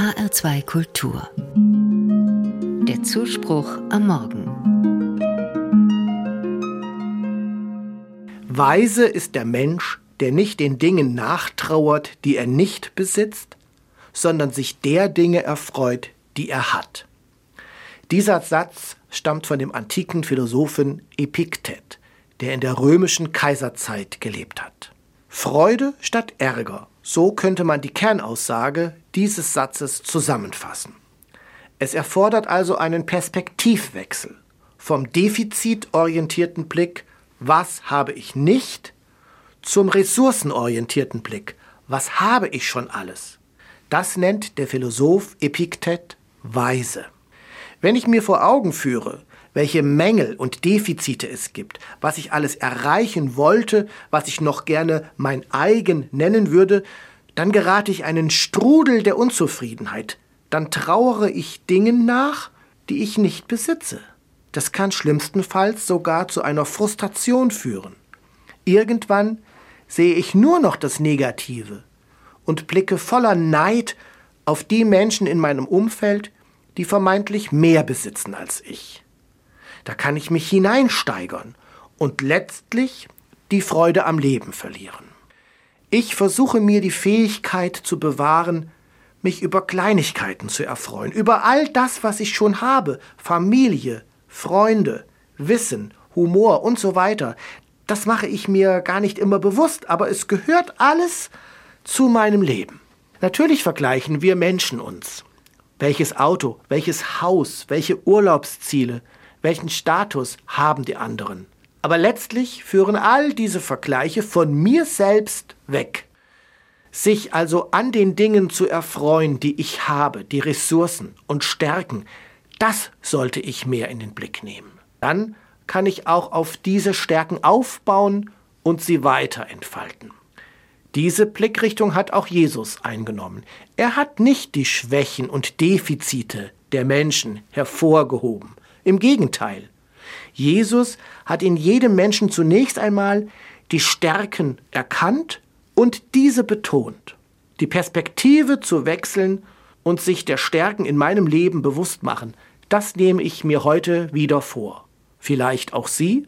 HR2 Kultur. Der Zuspruch am Morgen. Weise ist der Mensch, der nicht den Dingen nachtrauert, die er nicht besitzt, sondern sich der Dinge erfreut, die er hat. Dieser Satz stammt von dem antiken Philosophen Epiktet, der in der römischen Kaiserzeit gelebt hat. Freude statt Ärger, so könnte man die Kernaussage dieses Satzes zusammenfassen. Es erfordert also einen Perspektivwechsel vom defizitorientierten Blick, was habe ich nicht, zum ressourcenorientierten Blick, was habe ich schon alles. Das nennt der Philosoph Epiktet Weise. Wenn ich mir vor Augen führe, welche Mängel und Defizite es gibt, was ich alles erreichen wollte, was ich noch gerne mein eigen nennen würde, dann gerate ich einen Strudel der Unzufriedenheit, dann trauere ich Dingen nach, die ich nicht besitze. Das kann schlimmstenfalls sogar zu einer Frustration führen. Irgendwann sehe ich nur noch das Negative und blicke voller Neid auf die Menschen in meinem Umfeld, die vermeintlich mehr besitzen als ich. Da kann ich mich hineinsteigern und letztlich die Freude am Leben verlieren. Ich versuche mir die Fähigkeit zu bewahren, mich über Kleinigkeiten zu erfreuen, über all das, was ich schon habe, Familie, Freunde, Wissen, Humor und so weiter. Das mache ich mir gar nicht immer bewusst, aber es gehört alles zu meinem Leben. Natürlich vergleichen wir Menschen uns. Welches Auto, welches Haus, welche Urlaubsziele, welchen Status haben die anderen. Aber letztlich führen all diese Vergleiche von mir selbst weg. Sich also an den Dingen zu erfreuen, die ich habe, die Ressourcen und Stärken, das sollte ich mehr in den Blick nehmen. Dann kann ich auch auf diese Stärken aufbauen und sie weiter entfalten. Diese Blickrichtung hat auch Jesus eingenommen. Er hat nicht die Schwächen und Defizite der Menschen hervorgehoben. Im Gegenteil. Jesus hat in jedem Menschen zunächst einmal die Stärken erkannt und diese betont. Die Perspektive zu wechseln und sich der Stärken in meinem Leben bewusst machen, das nehme ich mir heute wieder vor. Vielleicht auch Sie?